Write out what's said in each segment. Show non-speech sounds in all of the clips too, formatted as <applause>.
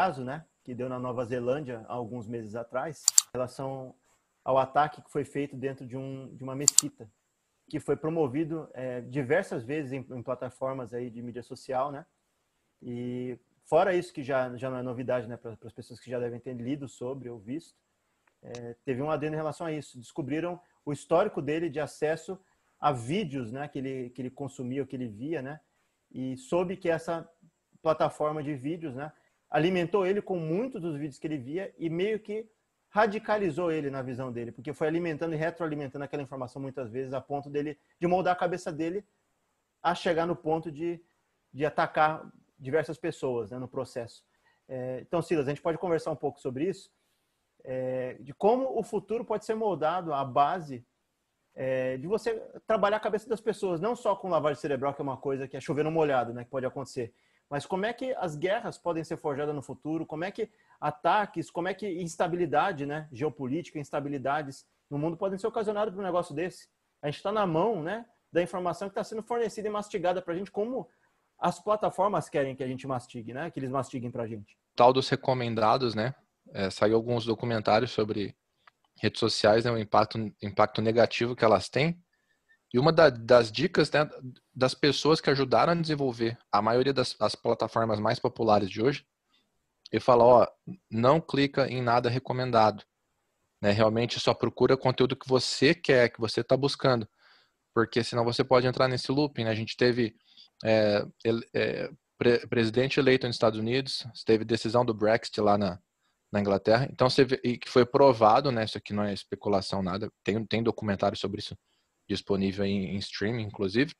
caso, né, que deu na Nova Zelândia há alguns meses atrás, em relação ao ataque que foi feito dentro de, um, de uma mesquita, que foi promovido é, diversas vezes em, em, plataformas aí de mídia social, né? E fora isso que já, já não é novidade, né, para as pessoas que já devem ter lido sobre ou visto, é, teve um adendo em relação a isso. Descobriram o histórico dele de acesso a vídeos, né, que ele que ele consumia, que ele via, né? E soube que essa plataforma de vídeos, né, alimentou ele com muitos dos vídeos que ele via e meio que radicalizou ele na visão dele, porque foi alimentando e retroalimentando aquela informação muitas vezes a ponto dele de moldar a cabeça dele a chegar no ponto de, de atacar diversas pessoas né, no processo. É, então, Silas, a gente pode conversar um pouco sobre isso, é, de como o futuro pode ser moldado à base é, de você trabalhar a cabeça das pessoas, não só com lavagem cerebral, que é uma coisa que é chover no molhado, né, que pode acontecer, mas como é que as guerras podem ser forjadas no futuro, como é que ataques, como é que instabilidade, né, geopolítica, instabilidades no mundo podem ser ocasionadas por um negócio desse. A gente está na mão, né, da informação que está sendo fornecida e mastigada para a gente, como as plataformas querem que a gente mastigue, né, que eles mastiguem para a gente. Tal dos recomendados, né, é, saiu alguns documentários sobre redes sociais, né, o impacto, impacto negativo que elas têm. E uma da, das dicas né, das pessoas que ajudaram a desenvolver a maioria das plataformas mais populares de hoje, ele fala, ó, não clica em nada recomendado. Né? Realmente só procura conteúdo que você quer, que você está buscando. Porque senão você pode entrar nesse looping. Né? A gente teve é, é, pre presidente eleito nos Estados Unidos, teve decisão do Brexit lá na, na Inglaterra. Então, você vê, e que foi provado, né? Isso aqui não é especulação, nada. Tem, tem documentário sobre isso disponível em, em streaming, inclusive.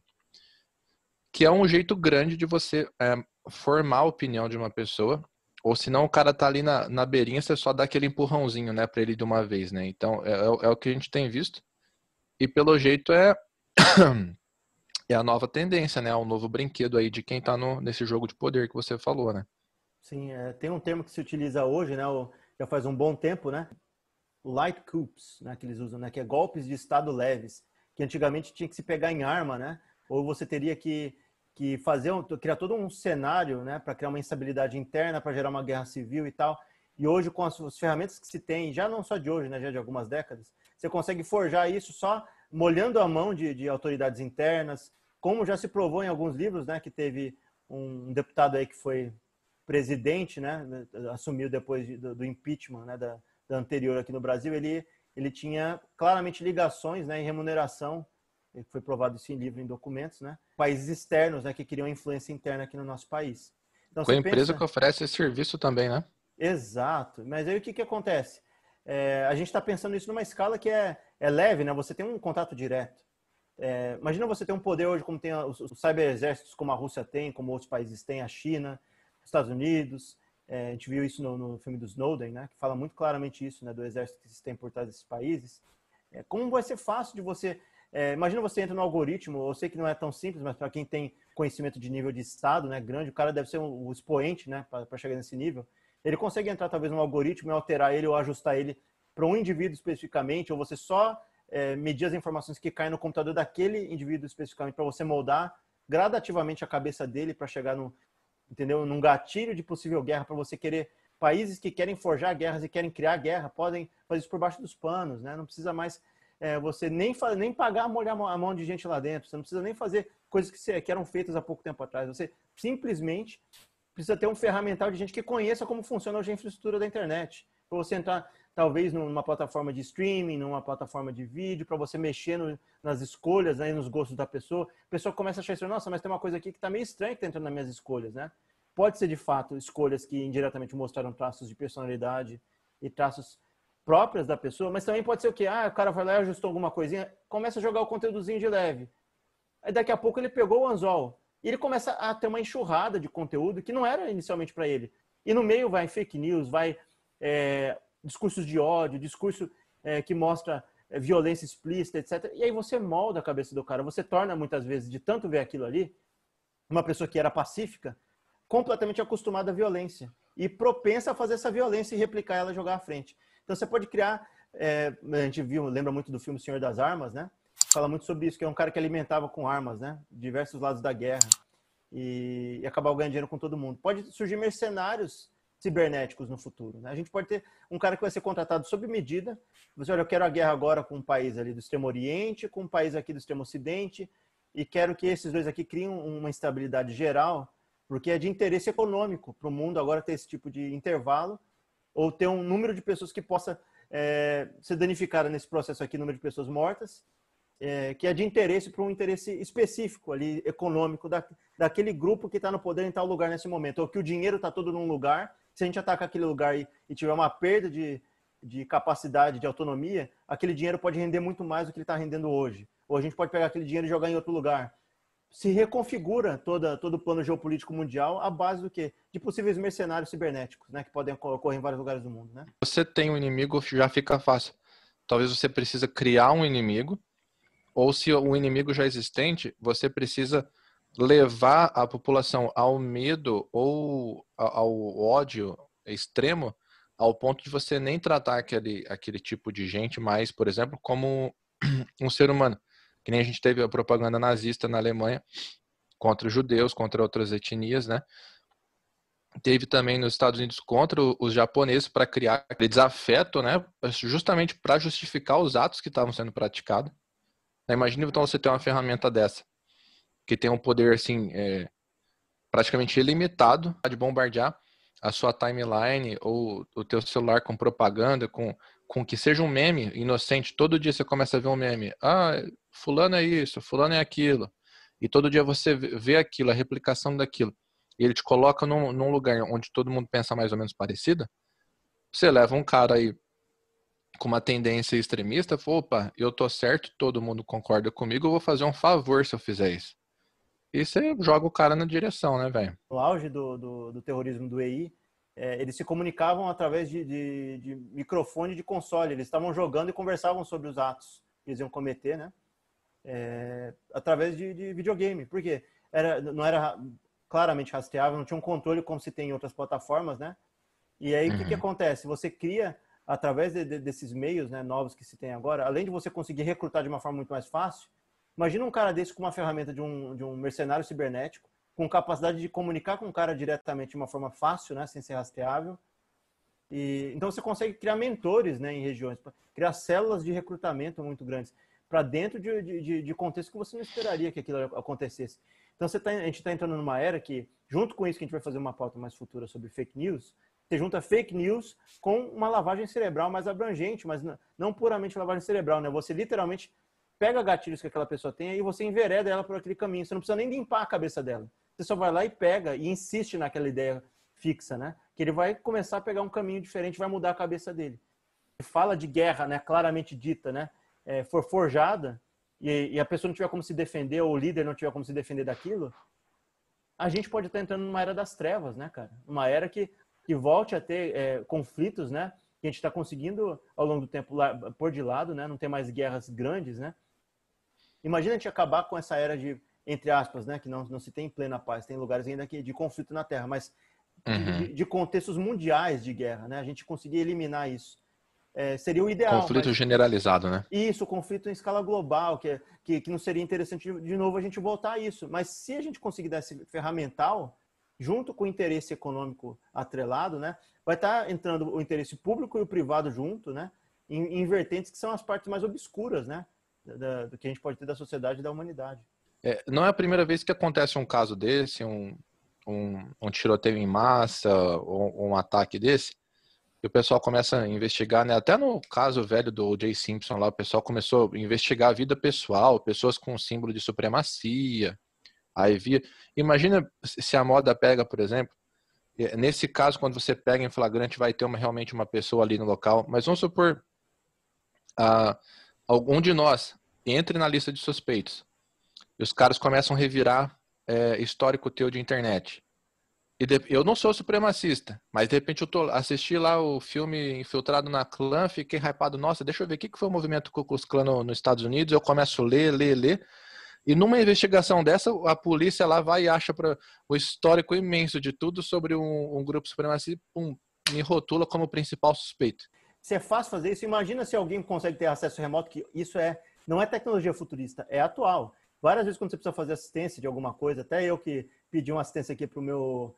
Que é um jeito grande de você é, formar a opinião de uma pessoa. Ou se não, o cara tá ali na, na beirinha, você só dá aquele empurrãozinho, né, para ele de uma vez, né? Então, é, é, é o que a gente tem visto. E pelo jeito é <coughs> é a nova tendência, né? O novo brinquedo aí de quem tá no, nesse jogo de poder que você falou, né? Sim, é, tem um termo que se utiliza hoje, né? Já faz um bom tempo, né? Light coups, né? Que eles usam, né? Que é golpes de estado leves, que antigamente tinha que se pegar em arma, né? Ou você teria que, que fazer, um, criar todo um cenário, né? Para criar uma instabilidade interna, para gerar uma guerra civil e tal. E hoje, com as, as, ferramentas que se tem, já não só de hoje, né? Já de algumas décadas, você consegue forjar isso só molhando a mão de, de autoridades internas, como já se provou em alguns livros, né? Que teve um deputado aí que foi presidente, né, assumiu depois do, do impeachment, né, da, da, anterior aqui no Brasil, ele, ele tinha claramente ligações, né, em remuneração, foi provado isso em livro, em documentos, né, países externos, né, que queriam influência interna aqui no nosso país. Então, Com a empresa pensa... que oferece esse serviço também, né? Exato. Mas aí o que, que acontece? É, a gente está pensando isso numa escala que é, é leve, né? Você tem um contato direto. É, imagina você ter um poder hoje como tem os, os cyber-exércitos, como a Rússia tem, como outros países têm, a China, Estados Unidos. É, a gente viu isso no, no, filme do Snowden, né, que fala muito claramente isso, né, do exército que se tem por trás desses países. É, como vai ser fácil de você. É, imagina você entra no algoritmo, eu sei que não é tão simples, mas para quem tem conhecimento de nível de estado, né, grande, o cara deve ser um expoente, né, para chegar nesse nível. Ele consegue entrar talvez no algoritmo e alterar ele ou ajustar ele para um indivíduo especificamente, ou você só é, medir as informações que caem no computador daquele indivíduo especificamente para você moldar gradativamente a cabeça dele para chegar no, entendeu? Num gatilho de possível guerra para você querer países que querem forjar guerras e querem criar guerra podem fazer isso por baixo dos panos, né? Não precisa mais é, você nem nem pagar molhar a mão de gente lá dentro. Você não precisa nem fazer coisas que, que eram feitas há pouco tempo atrás. Você simplesmente precisa ter um ferramental de gente que conheça como funciona hoje a infraestrutura da internet. Para você entrar, talvez, numa plataforma de streaming, numa plataforma de vídeo, para você mexer no, nas escolhas, né, nos gostos da pessoa. A pessoa começa a achar assim, nossa, mas tem uma coisa aqui que está meio estranha que está entrando nas minhas escolhas, né? Pode ser, de fato, escolhas que indiretamente mostraram traços de personalidade e traços próprios da pessoa, mas também pode ser o que? Ah, o cara vai lá e ajustou alguma coisinha, começa a jogar o conteúdozinho de leve. Aí daqui a pouco ele pegou o anzol e ele começa a ter uma enxurrada de conteúdo que não era inicialmente para ele. E no meio vai fake news, vai é, discursos de ódio, discurso é, que mostra é, violência explícita, etc. E aí você molda a cabeça do cara. Você torna, muitas vezes, de tanto ver aquilo ali, uma pessoa que era pacífica, completamente acostumada à violência e propensa a fazer essa violência e replicar ela jogar à frente. Então você pode criar, é, a gente viu, lembra muito do filme Senhor das Armas, né? Fala muito sobre isso, que é um cara que alimentava com armas, né? Diversos lados da guerra e, e acabava ganhando dinheiro com todo mundo. Pode surgir mercenários cibernéticos no futuro. Né? A gente pode ter um cara que vai ser contratado sob medida. Você olha, eu quero a guerra agora com um país ali do extremo oriente, com um país aqui do extremo ocidente, e quero que esses dois aqui criem uma instabilidade geral, porque é de interesse econômico para o mundo agora ter esse tipo de intervalo, ou ter um número de pessoas que possa é, ser danificada nesse processo aqui, número de pessoas mortas, é, que é de interesse para um interesse específico ali, econômico, da, daquele grupo que está no poder em tal lugar nesse momento, ou que o dinheiro está todo num lugar, se a gente atacar aquele lugar e, e tiver uma perda de, de capacidade, de autonomia, aquele dinheiro pode render muito mais do que ele está rendendo hoje. Ou a gente pode pegar aquele dinheiro e jogar em outro lugar. Se reconfigura toda, todo o plano geopolítico mundial à base do quê? De possíveis mercenários cibernéticos, né? Que podem ocorrer em vários lugares do mundo, né? Você tem um inimigo, já fica fácil. Talvez você precisa criar um inimigo ou se o inimigo já é existente, você precisa levar a população ao medo ou ao ódio extremo ao ponto de você nem tratar aquele, aquele tipo de gente mais, por exemplo, como um ser humano. Que nem a gente teve a propaganda nazista na Alemanha contra os judeus, contra outras etnias, né? Teve também nos Estados Unidos contra os japoneses para criar aquele desafeto, né? Justamente para justificar os atos que estavam sendo praticados. Imagina então você ter uma ferramenta dessa, que tem um poder assim, é, praticamente ilimitado de bombardear a sua timeline ou o teu celular com propaganda, com, com que seja um meme inocente. Todo dia você começa a ver um meme. Ah, fulano é isso, fulano é aquilo. E todo dia você vê aquilo, a replicação daquilo. E ele te coloca num, num lugar onde todo mundo pensa mais ou menos parecido. Você leva um cara aí com uma tendência extremista, opa, eu tô certo, todo mundo concorda comigo, eu vou fazer um favor se eu fizer isso. E você joga o cara na direção, né, velho? No auge do, do, do, terrorismo do EI, é, eles se comunicavam através de, de, de, microfone de console. Eles estavam jogando e conversavam sobre os atos que eles iam cometer, né? É, através de, de, videogame. Por quê? Era, não era claramente rastreável, não tinha um controle como se tem em outras plataformas, né? E aí, o uhum. que, que uhum. acontece? Você cria através de, de, desses meios né, novos que se tem agora, além de você conseguir recrutar de uma forma muito mais fácil, imagina um cara desse com uma ferramenta de um, de um mercenário cibernético, com capacidade de comunicar com o cara diretamente de uma forma fácil, né, sem ser rastreável. E, então você consegue criar mentores né, em regiões, criar células de recrutamento muito grandes para dentro de, de, de contexto que você não esperaria que aquilo acontecesse. Então tá, a gente está entrando numa era que, junto com isso que a gente vai fazer uma pauta mais futura sobre fake news, você junta fake news com uma lavagem cerebral mais abrangente, mas não puramente lavagem cerebral, né? Você literalmente pega gatilhos que aquela pessoa tem e você envereda ela por aquele caminho. Você não precisa nem limpar a cabeça dela. Você só vai lá e pega e insiste naquela ideia fixa, né? Que ele vai começar a pegar um caminho diferente, vai mudar a cabeça dele. Fala de guerra, né? Claramente dita, né? É, for forjada e, e a pessoa não tiver como se defender ou o líder não tiver como se defender daquilo, a gente pode estar entrando numa era das trevas, né, cara? Uma era que que volte a ter é, conflitos, né? Que a gente está conseguindo ao longo do tempo lá, pôr de lado, né? Não ter mais guerras grandes, né? Imagina a gente acabar com essa era de, entre aspas, né? Que não, não se tem plena paz, tem lugares ainda que, de conflito na Terra, mas uhum. de, de, contextos mundiais de guerra, né? A gente conseguir eliminar isso. É, seria o ideal. Conflito mas... generalizado, né? Isso, conflito em escala global, que, que, que não seria interessante de, de novo a gente voltar a isso. Mas se a gente conseguir dar esse ferramental, junto com o interesse econômico atrelado, né, vai estar tá entrando o interesse público e o privado junto, né, em, em vertentes que são as partes mais obscuras, né, da, do que a gente pode ter da sociedade e da humanidade. É, não é a primeira vez que acontece um caso desse, um, um, um tiroteio em massa ou um ataque desse, e o pessoal começa a investigar, né? Até no caso velho do O.J. Simpson lá, o pessoal começou a investigar a vida pessoal, pessoas com símbolo de supremacia, Aí via. Imagina se a moda pega, por exemplo. Nesse caso, quando você pega em flagrante, vai ter uma, realmente uma pessoa ali no local. Mas vamos supor, ah, algum de nós entre na lista de suspeitos. E os caras começam a revirar é, histórico teu de internet. Eu não sou supremacista, mas de repente eu tô, assisti lá o filme Infiltrado na Clã, fiquei hypado, nossa, deixa eu ver o que, que foi o movimento Ku Klux Klan no, nos Estados Unidos, eu começo a ler, ler, ler, e numa investigação dessa, a polícia lá vai e acha para o histórico imenso de tudo sobre um, um grupo supremacista pum, me rotula como principal suspeito. Se é fácil fazer isso, imagina se alguém consegue ter acesso remoto, que isso é não é tecnologia futurista, é atual. Várias vezes quando você precisa fazer assistência de alguma coisa, até eu que pedi uma assistência aqui para o meu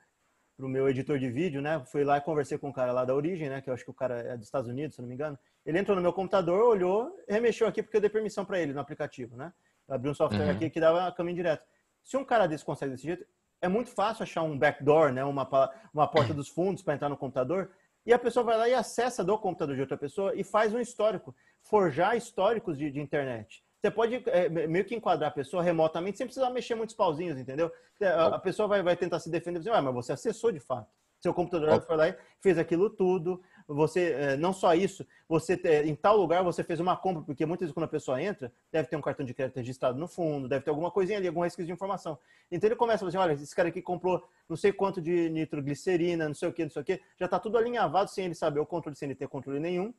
pro meu editor de vídeo, né? Fui lá e conversei com um cara lá da Origem, né? Que eu acho que o cara é dos Estados Unidos, se não me engano. Ele entrou no meu computador, olhou, remexeu aqui porque eu dei permissão para ele no aplicativo, né? Eu abri um software uhum. aqui que dava caminho direto. Se um cara desse consegue desse jeito, é muito fácil achar um backdoor, né? Uma, uma porta dos fundos para entrar no computador. E a pessoa vai lá e acessa do computador de outra pessoa e faz um histórico, forjar históricos de, de internet. Você pode é, meio que enquadrar a pessoa remotamente sem precisar mexer muitos pauzinhos, entendeu? A, a pessoa vai, vai tentar se defender e dizer, ah, mas você acessou de fato. Seu computador foi lá e fez aquilo tudo. Você, é, não só isso, você em tal lugar você fez uma compra, porque muitas vezes quando a pessoa entra, deve ter um cartão de crédito registrado no fundo, deve ter alguma coisinha ali, algum resquício de informação. Então ele começa a dizer, olha, esse cara aqui comprou não sei quanto de nitroglicerina, não sei o que, não sei o que, já está tudo alinhavado sem ele saber o controle, sem ele ter controle nenhum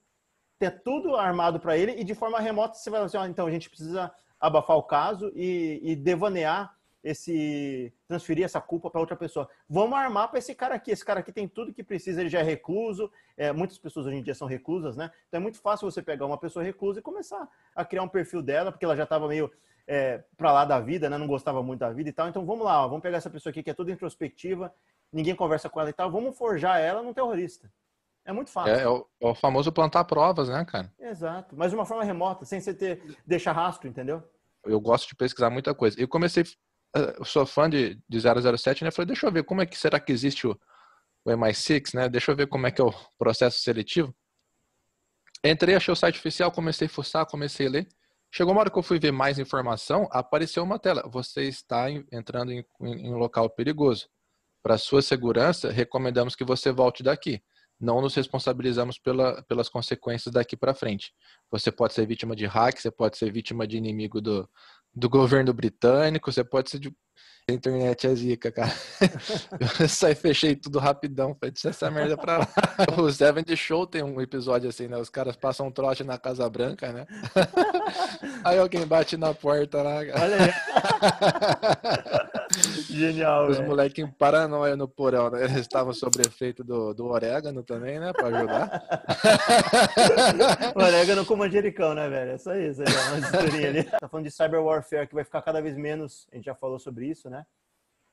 ter tudo armado para ele e de forma remota você vai assim, ah, então a gente precisa abafar o caso e, e devanear esse transferir essa culpa para outra pessoa. Vamos armar para esse cara aqui. Esse cara aqui tem tudo que precisa, ele já é recluso. É, muitas pessoas hoje em dia são reclusas, né? Então é muito fácil você pegar uma pessoa reclusa e começar a criar um perfil dela, porque ela já estava meio é, para lá da vida, né? Não gostava muito da vida e tal. Então vamos lá, ó, vamos pegar essa pessoa aqui que é toda introspectiva, ninguém conversa com ela e tal. Vamos forjar ela num terrorista. É muito fácil. É, é, o, é, o, famoso plantar provas, né, cara? Exato. Mas de uma forma remota, sem você ter deixar rastro, entendeu? Eu gosto de pesquisar muita coisa. Eu comecei, eh, eu sou fã de, de 007, né? Falei, deixa eu ver como é que será que existe o, o MI6, né? Deixa eu ver como é que é o processo seletivo. Entrei, achei o site oficial, comecei a fuçar, comecei a ler. Chegou uma hora que eu fui ver mais informação, apareceu uma tela. Você está entrando em, em, em um local perigoso. Para sua segurança, recomendamos que você volte daqui não nos responsabilizamos pela, pelas consequências daqui para frente. Você pode ser vítima de hack, você pode ser vítima de inimigo do, do governo britânico, você pode ser de. A internet é zica, cara. Eu <laughs> saí, fechei tudo rapidão, falei, deixa essa merda pra lá. <laughs> O Seven de Show tem um episódio assim, né? Os caras passam um trote na Casa Branca, né? <laughs> Aí alguém bate na porta lá. Olha aí. Genial. Os moleques em paranoia no porão, né? Eles estavam sobre efeito do, do orégano também, né? Pra ajudar. <laughs> o orégano com manjericão, né, velho? É só isso. É uma ali. Tá falando de cyber warfare, que vai ficar cada vez menos, a gente já falou sobre isso, né?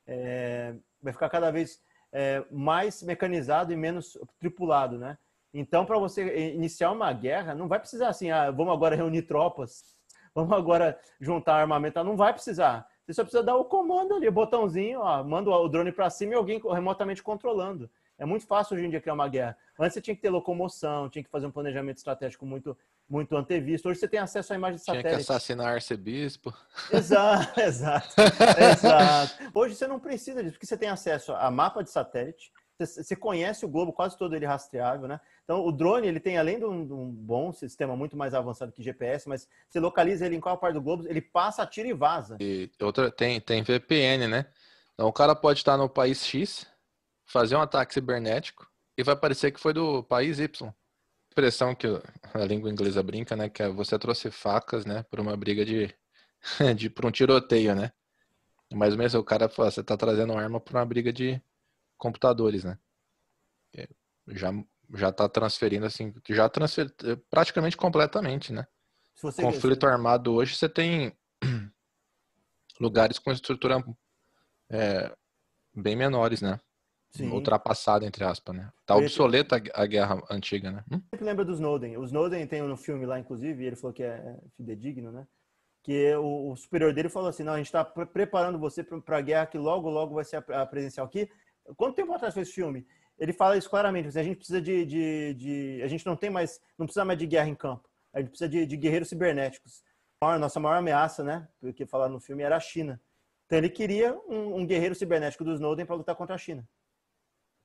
É, vai ficar cada vez é, mais mecanizado e menos tripulado, né? Então, para você iniciar uma guerra, não vai precisar assim, ah, vamos agora reunir tropas, vamos agora juntar armamento, não vai precisar. Você só precisa dar o comando ali, o botãozinho, ó, manda o drone para cima e alguém remotamente controlando. É muito fácil hoje em dia criar uma guerra. Antes você tinha que ter locomoção, tinha que fazer um planejamento estratégico muito, muito antevisto. Hoje você tem acesso à imagem de satélite. Tinha que assassinar arcebispo. Exato, <laughs> exato, exato. Hoje você não precisa disso, porque você tem acesso a mapa de satélite, você conhece o globo quase todo ele rastreável, né? Então, o drone, ele tem, além de um, de um, bom sistema muito mais avançado que GPS, mas você localiza ele em qual parte do globo, ele passa, tira e vaza. E outra, tem, tem VPN, né? Então, o cara pode estar no país X, fazer um ataque cibernético e vai parecer que foi do país Y. Expressão que a língua inglesa brinca, né? Que é você trouxe facas, né? Por uma briga de, <laughs> de por um tiroteio, né? Mas mesmo o cara fala, você tá trazendo arma para uma briga de computadores, né? É, já já está transferindo assim, já transfer, praticamente completamente, né? Conflito armado hoje você tem <clears throat> lugares com estrutura é, bem menores, né? Sim. Ultrapassada, entre aspas, né? Tá obsoleta a guerra antiga, né? Hum? Sempre lembra do Snowden. O Snowden tem no filme lá, inclusive, ele falou que é fidedigno, né? Que o, o superior dele falou assim: não, a gente está preparando você para a guerra que logo, logo vai ser a, a presencial aqui. Quanto tempo atrás foi esse filme? ele fala isso claramente. Assim, a gente precisa de, de, de, A gente não tem mais. Não precisa mais de guerra em campo. A gente precisa de, de guerreiros cibernéticos. A nossa maior ameaça, né? Porque falar no filme era a China. Então ele queria um, um guerreiro cibernético do Snowden para lutar contra a China.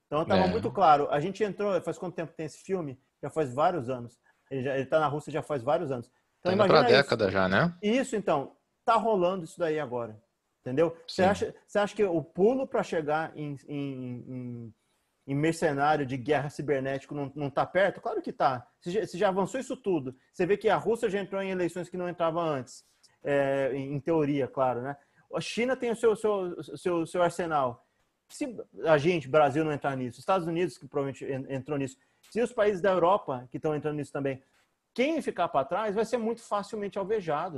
Então estava é. muito claro. A gente entrou. Faz quanto tempo tem esse filme? Já faz vários anos. Ele está na Rússia já faz vários anos. Então, tá para década já, né? Isso, então. Tá rolando isso daí agora. Entendeu? Você acha, você acha que o pulo para chegar em, em, em em mercenário de guerra cibernético não está perto? Claro que está. Você, já, já avançou isso tudo. Você vê que a Rússia já entrou em eleições que não entrava antes. É, em, em, teoria, claro, né? A China tem o seu, seu, seu, seu arsenal. Se a gente, Brasil, não entrar nisso, Estados Unidos, que provavelmente entrou nisso, se os países da Europa, que estão entrando nisso também, quem ficar para trás vai ser muito facilmente alvejado.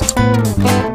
Thank you.